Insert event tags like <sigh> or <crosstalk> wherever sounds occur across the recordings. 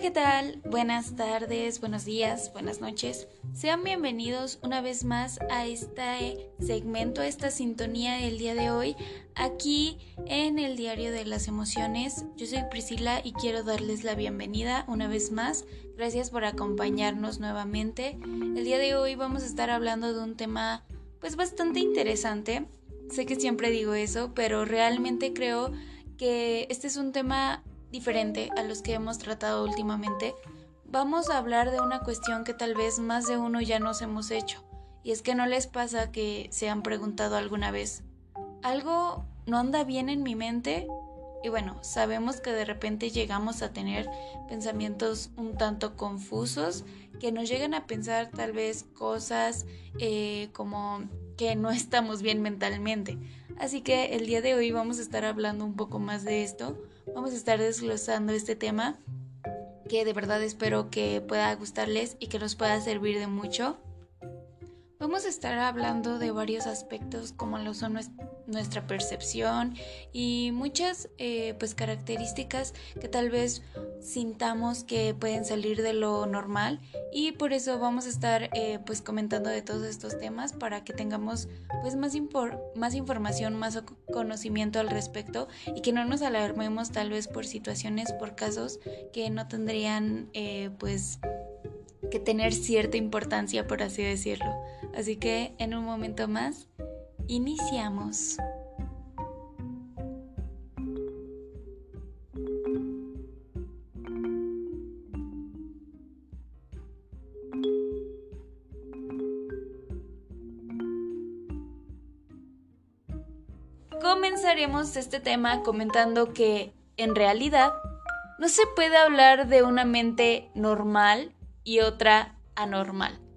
¿qué tal? Buenas tardes, buenos días, buenas noches. Sean bienvenidos una vez más a este segmento, a esta sintonía del día de hoy, aquí en el Diario de las Emociones. Yo soy Priscila y quiero darles la bienvenida una vez más. Gracias por acompañarnos nuevamente. El día de hoy vamos a estar hablando de un tema pues bastante interesante. Sé que siempre digo eso, pero realmente creo que este es un tema diferente a los que hemos tratado últimamente, vamos a hablar de una cuestión que tal vez más de uno ya nos hemos hecho. Y es que no les pasa que se han preguntado alguna vez, ¿algo no anda bien en mi mente? Y bueno, sabemos que de repente llegamos a tener pensamientos un tanto confusos que nos llegan a pensar tal vez cosas eh, como que no estamos bien mentalmente. Así que el día de hoy vamos a estar hablando un poco más de esto vamos a estar desglosando este tema que de verdad espero que pueda gustarles y que nos pueda servir de mucho. Vamos a estar hablando de varios aspectos como lo son nuestra percepción y muchas eh, pues características que tal vez sintamos que pueden salir de lo normal y por eso vamos a estar eh, pues comentando de todos estos temas para que tengamos pues más, más información, más conocimiento al respecto y que no nos alarmemos tal vez por situaciones, por casos que no tendrían eh, pues que tener cierta importancia por así decirlo. Así que en un momento más, iniciamos. Comenzaremos este tema comentando que en realidad no se puede hablar de una mente normal y otra anormal.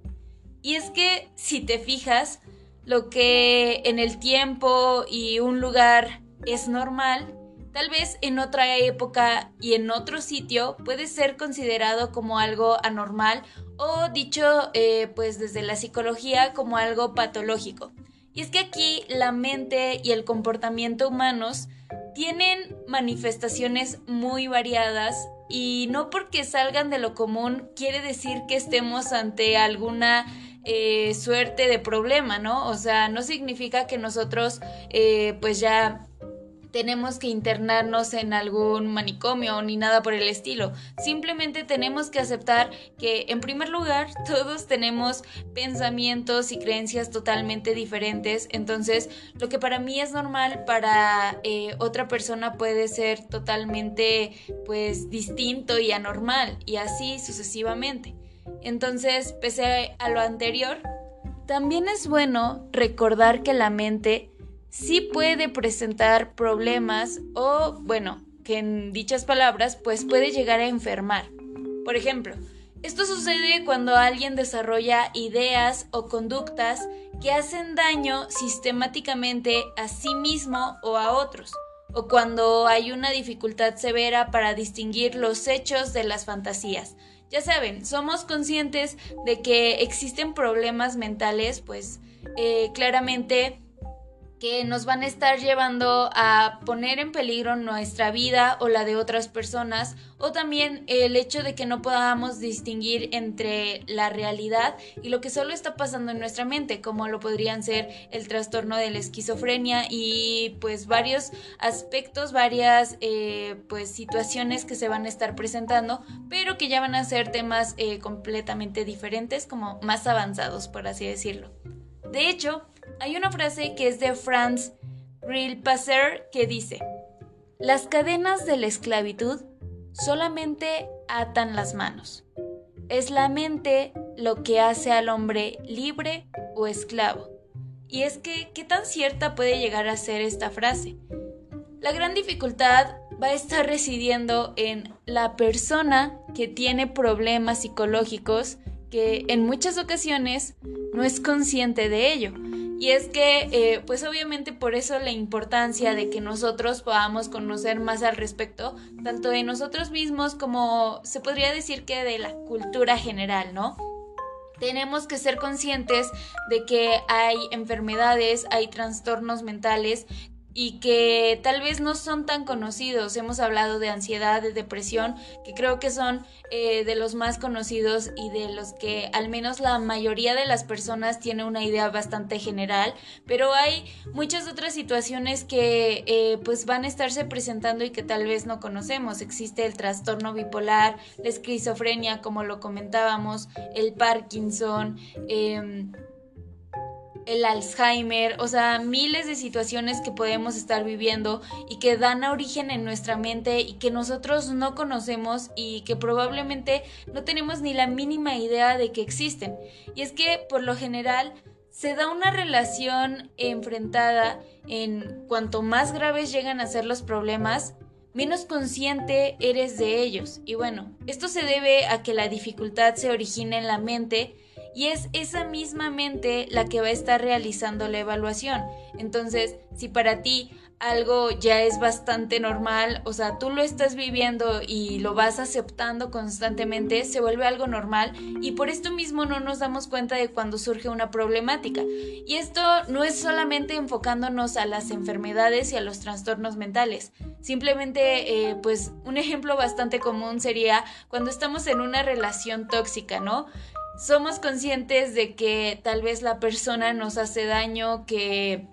Y es que si te fijas, lo que en el tiempo y un lugar es normal, tal vez en otra época y en otro sitio puede ser considerado como algo anormal o dicho eh, pues desde la psicología como algo patológico. Y es que aquí la mente y el comportamiento humanos tienen manifestaciones muy variadas y no porque salgan de lo común quiere decir que estemos ante alguna eh, suerte de problema, ¿no? O sea, no significa que nosotros eh, pues ya tenemos que internarnos en algún manicomio ni nada por el estilo. Simplemente tenemos que aceptar que en primer lugar <laughs> todos tenemos pensamientos y creencias totalmente diferentes. Entonces lo que para mí es normal para eh, otra persona puede ser totalmente pues distinto y anormal y así sucesivamente. Entonces, pese a lo anterior, también es bueno recordar que la mente sí puede presentar problemas o, bueno, que en dichas palabras, pues puede llegar a enfermar. Por ejemplo, esto sucede cuando alguien desarrolla ideas o conductas que hacen daño sistemáticamente a sí mismo o a otros, o cuando hay una dificultad severa para distinguir los hechos de las fantasías, ya saben, somos conscientes de que existen problemas mentales, pues eh, claramente que nos van a estar llevando a poner en peligro nuestra vida o la de otras personas, o también el hecho de que no podamos distinguir entre la realidad y lo que solo está pasando en nuestra mente, como lo podrían ser el trastorno de la esquizofrenia y pues varios aspectos, varias eh, pues situaciones que se van a estar presentando, pero que ya van a ser temas eh, completamente diferentes, como más avanzados, por así decirlo. De hecho, hay una frase que es de Franz Rilpasser que dice, las cadenas de la esclavitud solamente atan las manos. Es la mente lo que hace al hombre libre o esclavo. Y es que, ¿qué tan cierta puede llegar a ser esta frase? La gran dificultad va a estar residiendo en la persona que tiene problemas psicológicos que en muchas ocasiones no es consciente de ello y es que, eh, pues obviamente por eso la importancia de que nosotros podamos conocer más al respecto, tanto de nosotros mismos como se podría decir que de la cultura general, ¿no? Tenemos que ser conscientes de que hay enfermedades, hay trastornos mentales y que tal vez no son tan conocidos. Hemos hablado de ansiedad, de depresión, que creo que son eh, de los más conocidos y de los que al menos la mayoría de las personas tiene una idea bastante general, pero hay muchas otras situaciones que eh, pues van a estarse presentando y que tal vez no conocemos. Existe el trastorno bipolar, la esquizofrenia, como lo comentábamos, el Parkinson, eh, el Alzheimer, o sea, miles de situaciones que podemos estar viviendo y que dan origen en nuestra mente y que nosotros no conocemos y que probablemente no tenemos ni la mínima idea de que existen. Y es que por lo general se da una relación enfrentada en cuanto más graves llegan a ser los problemas, menos consciente eres de ellos. Y bueno, esto se debe a que la dificultad se origina en la mente y es esa misma mente la que va a estar realizando la evaluación. Entonces, si para ti algo ya es bastante normal, o sea, tú lo estás viviendo y lo vas aceptando constantemente, se vuelve algo normal y por esto mismo no nos damos cuenta de cuando surge una problemática. Y esto no es solamente enfocándonos a las enfermedades y a los trastornos mentales. Simplemente, eh, pues, un ejemplo bastante común sería cuando estamos en una relación tóxica, ¿no? Somos conscientes de que tal vez la persona nos hace daño, que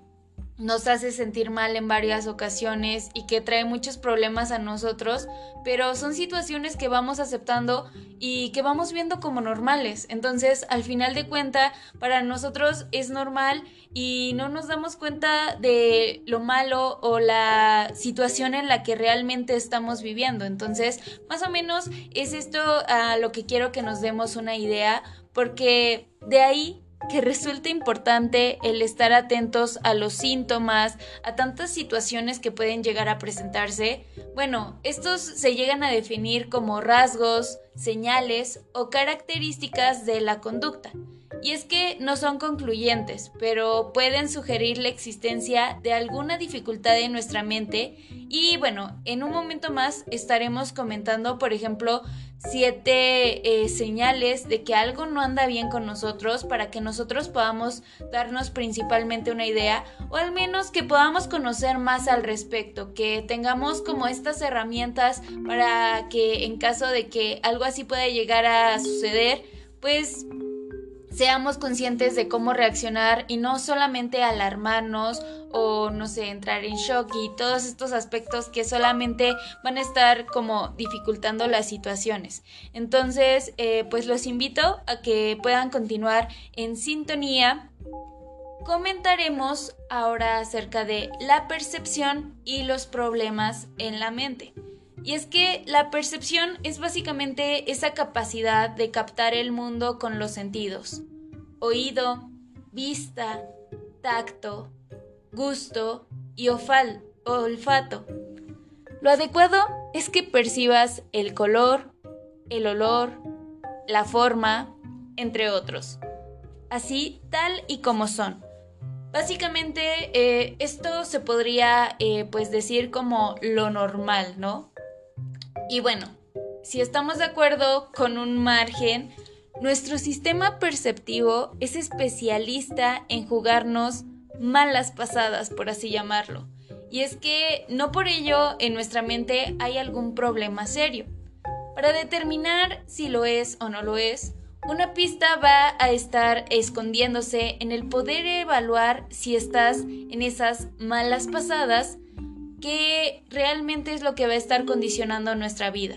nos hace sentir mal en varias ocasiones y que trae muchos problemas a nosotros, pero son situaciones que vamos aceptando y que vamos viendo como normales. Entonces, al final de cuenta, para nosotros es normal y no nos damos cuenta de lo malo o la situación en la que realmente estamos viviendo. Entonces, más o menos es esto a lo que quiero que nos demos una idea, porque de ahí que resulta importante el estar atentos a los síntomas, a tantas situaciones que pueden llegar a presentarse. Bueno, estos se llegan a definir como rasgos, señales o características de la conducta. Y es que no son concluyentes, pero pueden sugerir la existencia de alguna dificultad en nuestra mente y bueno, en un momento más estaremos comentando, por ejemplo, siete eh, señales de que algo no anda bien con nosotros para que nosotros podamos darnos principalmente una idea o al menos que podamos conocer más al respecto, que tengamos como estas herramientas para que en caso de que algo así pueda llegar a suceder, pues seamos conscientes de cómo reaccionar y no solamente alarmarnos o no sé, entrar en shock y todos estos aspectos que solamente van a estar como dificultando las situaciones. Entonces, eh, pues los invito a que puedan continuar en sintonía. Comentaremos ahora acerca de la percepción y los problemas en la mente. Y es que la percepción es básicamente esa capacidad de captar el mundo con los sentidos. Oído, vista, tacto, gusto y olfato. Lo adecuado es que percibas el color, el olor, la forma, entre otros. Así tal y como son. Básicamente eh, esto se podría eh, pues decir como lo normal, ¿no? Y bueno, si estamos de acuerdo con un margen, nuestro sistema perceptivo es especialista en jugarnos malas pasadas, por así llamarlo. Y es que no por ello en nuestra mente hay algún problema serio. Para determinar si lo es o no lo es, una pista va a estar escondiéndose en el poder evaluar si estás en esas malas pasadas qué realmente es lo que va a estar condicionando nuestra vida.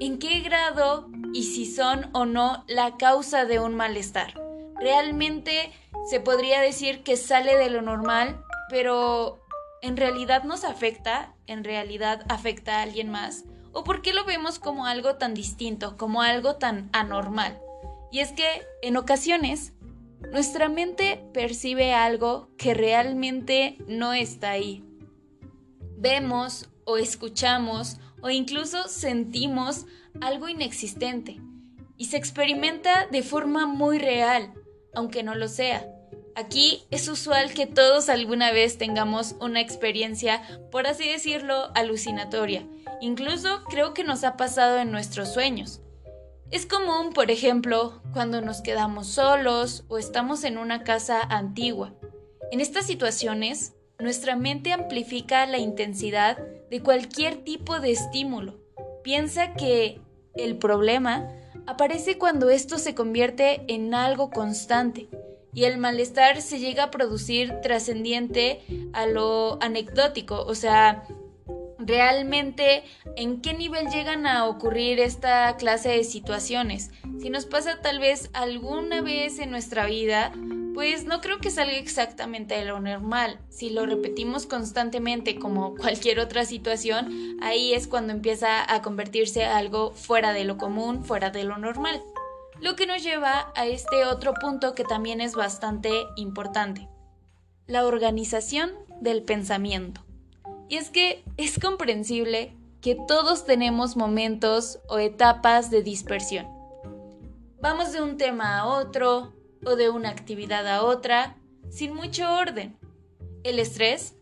¿En qué grado y si son o no la causa de un malestar? Realmente se podría decir que sale de lo normal, pero ¿en realidad nos afecta? ¿En realidad afecta a alguien más? ¿O por qué lo vemos como algo tan distinto, como algo tan anormal? Y es que en ocasiones nuestra mente percibe algo que realmente no está ahí vemos o escuchamos o incluso sentimos algo inexistente y se experimenta de forma muy real, aunque no lo sea. Aquí es usual que todos alguna vez tengamos una experiencia, por así decirlo, alucinatoria. Incluso creo que nos ha pasado en nuestros sueños. Es común, por ejemplo, cuando nos quedamos solos o estamos en una casa antigua. En estas situaciones nuestra mente amplifica la intensidad de cualquier tipo de estímulo. Piensa que el problema aparece cuando esto se convierte en algo constante y el malestar se llega a producir trascendiente a lo anecdótico, o sea, realmente en qué nivel llegan a ocurrir esta clase de situaciones. Si nos pasa tal vez alguna vez en nuestra vida, pues no creo que salga exactamente de lo normal. Si lo repetimos constantemente como <laughs> cualquier otra situación, ahí es cuando empieza a convertirse algo fuera de lo común, fuera de lo normal. Lo que nos lleva a este otro punto que también es bastante importante. La organización del pensamiento. Y es que es comprensible que todos tenemos momentos o etapas de dispersión. Vamos de un tema a otro, o de una actividad a otra sin mucho orden. El estrés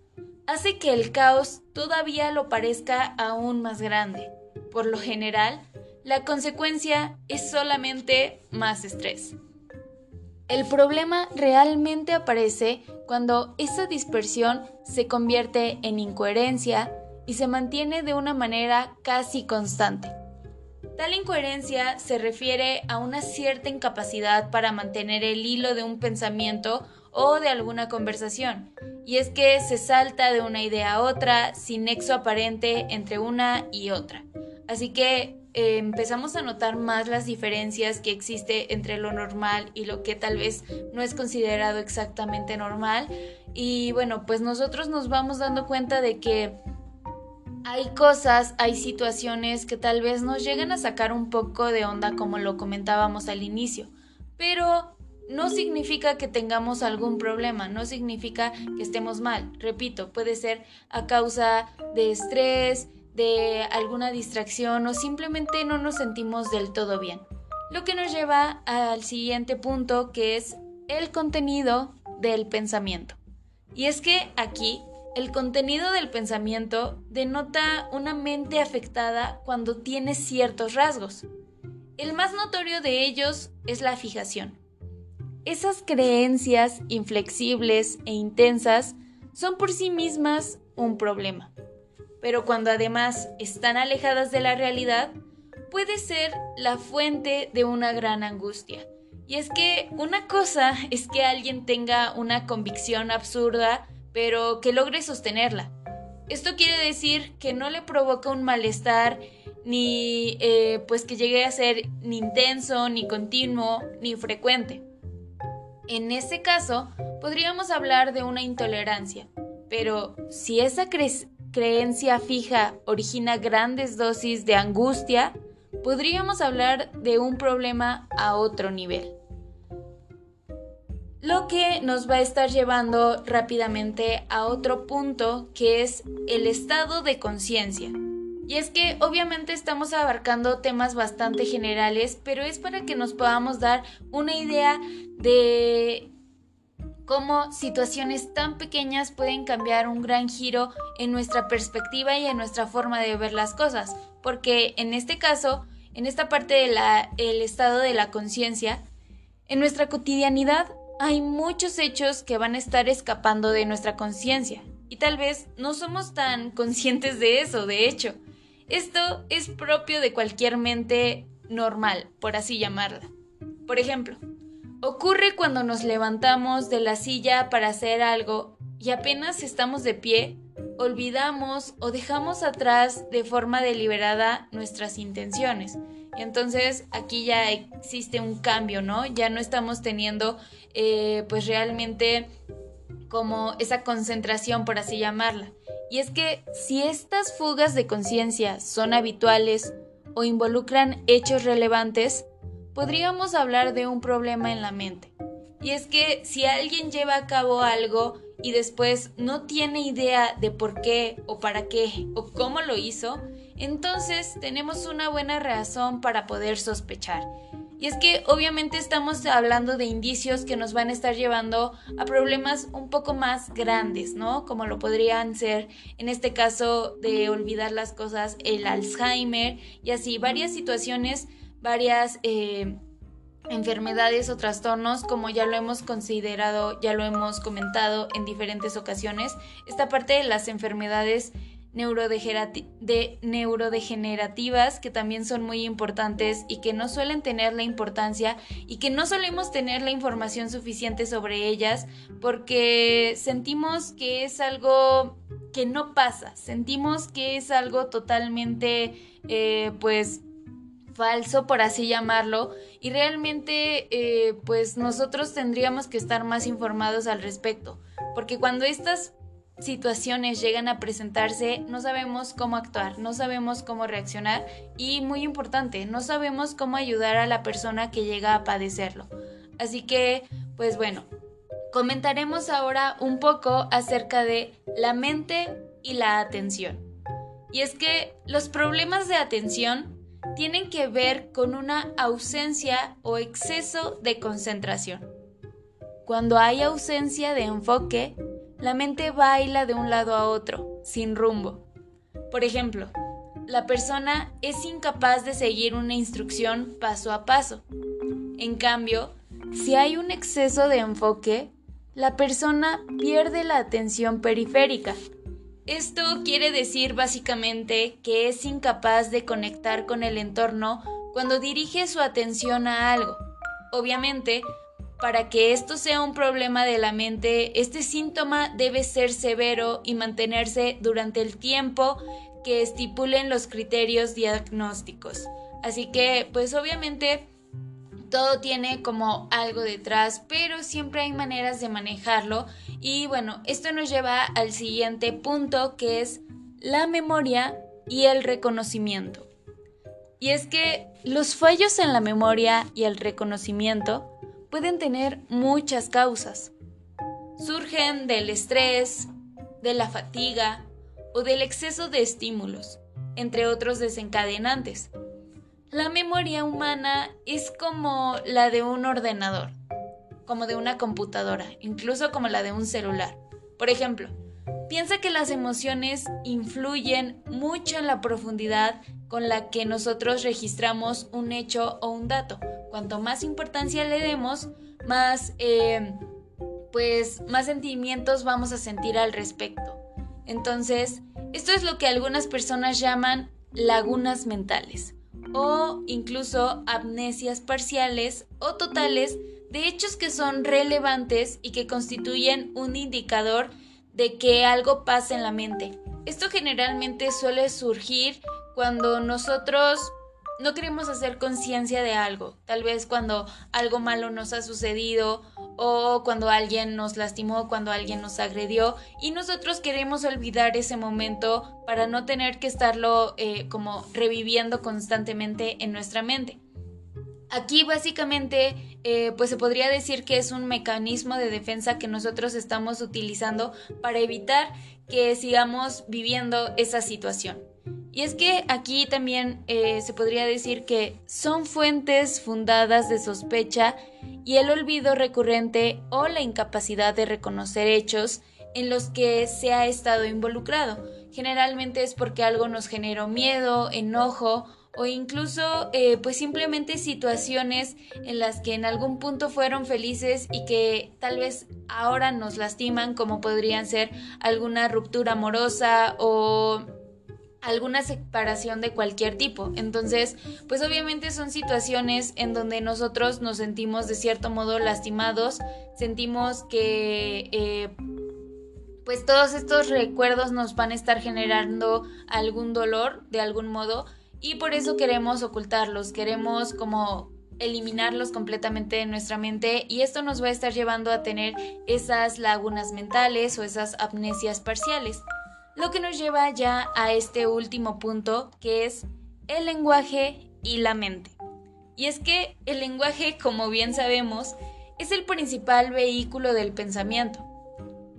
hace que el caos todavía lo parezca aún más grande. Por lo general, la consecuencia es solamente más estrés. El problema realmente aparece cuando esa dispersión se convierte en incoherencia y se mantiene de una manera casi constante. Tal incoherencia se refiere a una cierta incapacidad para mantener el hilo de un pensamiento o de alguna conversación, y es que se salta de una idea a otra sin nexo aparente entre una y otra. Así que eh, empezamos a notar más las diferencias que existe entre lo normal y lo que tal vez no es considerado exactamente normal. Y bueno, pues nosotros nos vamos dando cuenta de que hay cosas, hay situaciones que tal vez nos llegan a sacar un poco de onda como lo comentábamos al inicio, pero no significa que tengamos algún problema, no significa que estemos mal. Repito, puede ser a causa de estrés, de alguna distracción o simplemente no nos sentimos del todo bien. Lo que nos lleva al siguiente punto que es el contenido del pensamiento. Y es que aquí el contenido del pensamiento denota una mente afectada cuando tiene ciertos rasgos. El más notorio de ellos es la fijación. Esas creencias inflexibles e intensas son por sí mismas un problema, pero cuando además están alejadas de la realidad, puede ser la fuente de una gran angustia. Y es que una cosa es que alguien tenga una convicción absurda pero que logre sostenerla. Esto quiere decir que no le provoca un malestar ni eh, pues que llegue a ser ni intenso, ni continuo, ni frecuente. En ese caso, podríamos hablar de una intolerancia, pero si esa creencia fija origina grandes dosis de angustia, podríamos hablar de un problema a otro nivel lo que nos va a estar llevando rápidamente a otro punto que es el estado de conciencia. Y es que obviamente estamos abarcando temas bastante generales, pero es para que nos podamos dar una idea de cómo situaciones tan pequeñas pueden cambiar un gran giro en nuestra perspectiva y en nuestra forma de ver las cosas. Porque en este caso, en esta parte del estado de la conciencia, en nuestra cotidianidad hay muchos hechos que van a estar escapando de nuestra conciencia y tal vez no somos tan conscientes de eso, de hecho. Esto es propio de cualquier mente normal, por así llamarla. Por ejemplo, ocurre cuando nos levantamos de la silla para hacer algo y apenas estamos de pie, olvidamos o dejamos atrás de forma deliberada nuestras intenciones entonces aquí ya existe un cambio, ¿no? Ya no estamos teniendo eh, pues realmente como esa concentración, por así llamarla. Y es que si estas fugas de conciencia son habituales o involucran hechos relevantes, podríamos hablar de un problema en la mente. Y es que si alguien lleva a cabo algo y después no tiene idea de por qué o para qué o cómo lo hizo, entonces tenemos una buena razón para poder sospechar. Y es que obviamente estamos hablando de indicios que nos van a estar llevando a problemas un poco más grandes, ¿no? Como lo podrían ser, en este caso, de olvidar las cosas, el Alzheimer y así, varias situaciones, varias... Eh, enfermedades o trastornos, como ya lo hemos considerado, ya lo hemos comentado en diferentes ocasiones, esta parte de las enfermedades de neurodegenerativas que también son muy importantes y que no suelen tener la importancia y que no solemos tener la información suficiente sobre ellas porque sentimos que es algo que no pasa, sentimos que es algo totalmente eh, pues falso, por así llamarlo, y realmente eh, pues nosotros tendríamos que estar más informados al respecto, porque cuando estas situaciones llegan a presentarse, no sabemos cómo actuar, no sabemos cómo reaccionar y muy importante, no sabemos cómo ayudar a la persona que llega a padecerlo. Así que, pues bueno, comentaremos ahora un poco acerca de la mente y la atención. Y es que los problemas de atención tienen que ver con una ausencia o exceso de concentración. Cuando hay ausencia de enfoque, la mente baila de un lado a otro, sin rumbo. Por ejemplo, la persona es incapaz de seguir una instrucción paso a paso. En cambio, si hay un exceso de enfoque, la persona pierde la atención periférica. Esto quiere decir básicamente que es incapaz de conectar con el entorno cuando dirige su atención a algo. Obviamente, para que esto sea un problema de la mente, este síntoma debe ser severo y mantenerse durante el tiempo que estipulen los criterios diagnósticos. Así que, pues obviamente, todo tiene como algo detrás, pero siempre hay maneras de manejarlo. Y bueno, esto nos lleva al siguiente punto que es la memoria y el reconocimiento. Y es que los fallos en la memoria y el reconocimiento pueden tener muchas causas. Surgen del estrés, de la fatiga o del exceso de estímulos, entre otros desencadenantes. La memoria humana es como la de un ordenador, como de una computadora, incluso como la de un celular. Por ejemplo, piensa que las emociones influyen mucho en la profundidad con la que nosotros registramos un hecho o un dato. Cuanto más importancia le demos, más, eh, pues, más sentimientos vamos a sentir al respecto. Entonces, esto es lo que algunas personas llaman lagunas mentales o incluso amnesias parciales o totales de hechos que son relevantes y que constituyen un indicador de que algo pasa en la mente. Esto generalmente suele surgir cuando nosotros no queremos hacer conciencia de algo, tal vez cuando algo malo nos ha sucedido o cuando alguien nos lastimó, cuando alguien nos agredió y nosotros queremos olvidar ese momento para no tener que estarlo eh, como reviviendo constantemente en nuestra mente. Aquí básicamente eh, pues se podría decir que es un mecanismo de defensa que nosotros estamos utilizando para evitar que sigamos viviendo esa situación. Y es que aquí también eh, se podría decir que son fuentes fundadas de sospecha y el olvido recurrente o la incapacidad de reconocer hechos en los que se ha estado involucrado. Generalmente es porque algo nos generó miedo, enojo o incluso eh, pues simplemente situaciones en las que en algún punto fueron felices y que tal vez ahora nos lastiman como podrían ser alguna ruptura amorosa o alguna separación de cualquier tipo. Entonces, pues obviamente son situaciones en donde nosotros nos sentimos de cierto modo lastimados, sentimos que eh, pues todos estos recuerdos nos van a estar generando algún dolor de algún modo y por eso queremos ocultarlos, queremos como eliminarlos completamente de nuestra mente y esto nos va a estar llevando a tener esas lagunas mentales o esas amnesias parciales. Lo que nos lleva ya a este último punto que es el lenguaje y la mente. Y es que el lenguaje, como bien sabemos, es el principal vehículo del pensamiento.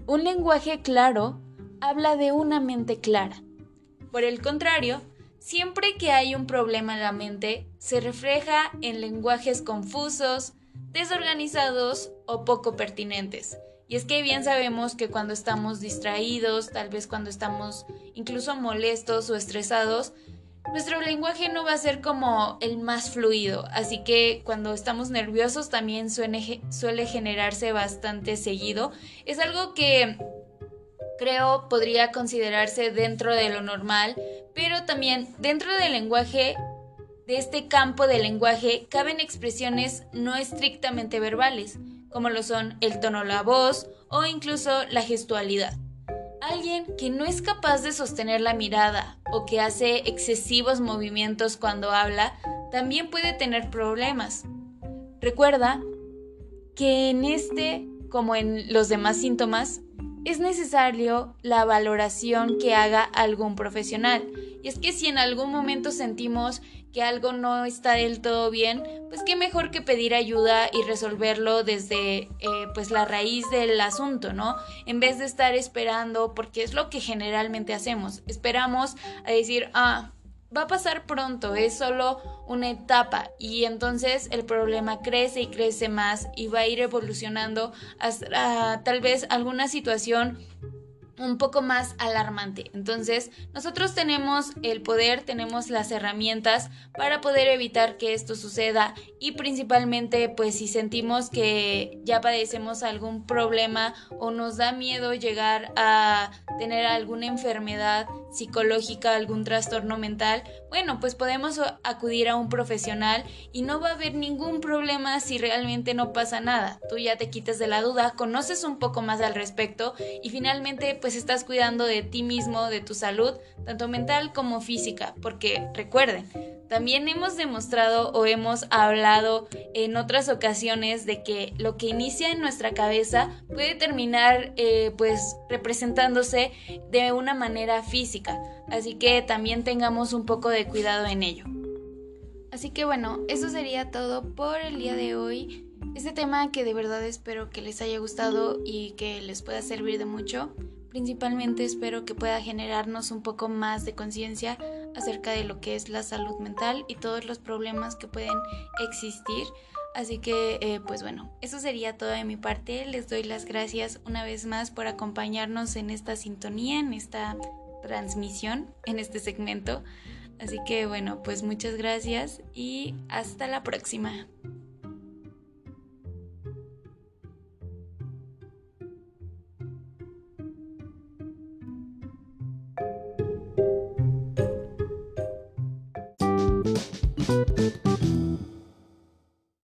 Un lenguaje claro habla de una mente clara. Por el contrario, siempre que hay un problema en la mente, se refleja en lenguajes confusos, desorganizados o poco pertinentes, y es que bien sabemos que cuando estamos distraídos, tal vez cuando estamos incluso molestos o estresados, nuestro lenguaje no va a ser como el más fluido, así que cuando estamos nerviosos también suele, suele generarse bastante seguido. Es algo que creo podría considerarse dentro de lo normal, pero también dentro del lenguaje, de este campo del lenguaje, caben expresiones no estrictamente verbales, como lo son el tono de la voz o incluso la gestualidad. Alguien que no es capaz de sostener la mirada o que hace excesivos movimientos cuando habla, también puede tener problemas. Recuerda que en este, como en los demás síntomas, es necesario la valoración que haga algún profesional. Y es que si en algún momento sentimos que algo no está del todo bien, pues qué mejor que pedir ayuda y resolverlo desde eh, pues la raíz del asunto, ¿no? En vez de estar esperando, porque es lo que generalmente hacemos, esperamos a decir, ah, va a pasar pronto, es solo una etapa y entonces el problema crece y crece más y va a ir evolucionando hasta tal vez alguna situación un poco más alarmante. Entonces, nosotros tenemos el poder, tenemos las herramientas para poder evitar que esto suceda y principalmente pues si sentimos que ya padecemos algún problema o nos da miedo llegar a tener alguna enfermedad psicológica, algún trastorno mental, bueno, pues podemos acudir a un profesional y no va a haber ningún problema si realmente no pasa nada. Tú ya te quitas de la duda, conoces un poco más al respecto y finalmente pues estás cuidando de ti mismo, de tu salud, tanto mental como física, porque recuerden, también hemos demostrado o hemos hablado en otras ocasiones de que lo que inicia en nuestra cabeza puede terminar eh, pues representándose de una manera física. Así que también tengamos un poco de cuidado en ello. Así que bueno, eso sería todo por el día de hoy. Este tema que de verdad espero que les haya gustado y que les pueda servir de mucho. Principalmente espero que pueda generarnos un poco más de conciencia acerca de lo que es la salud mental y todos los problemas que pueden existir. Así que, eh, pues bueno, eso sería todo de mi parte. Les doy las gracias una vez más por acompañarnos en esta sintonía, en esta transmisión, en este segmento. Así que, bueno, pues muchas gracias y hasta la próxima.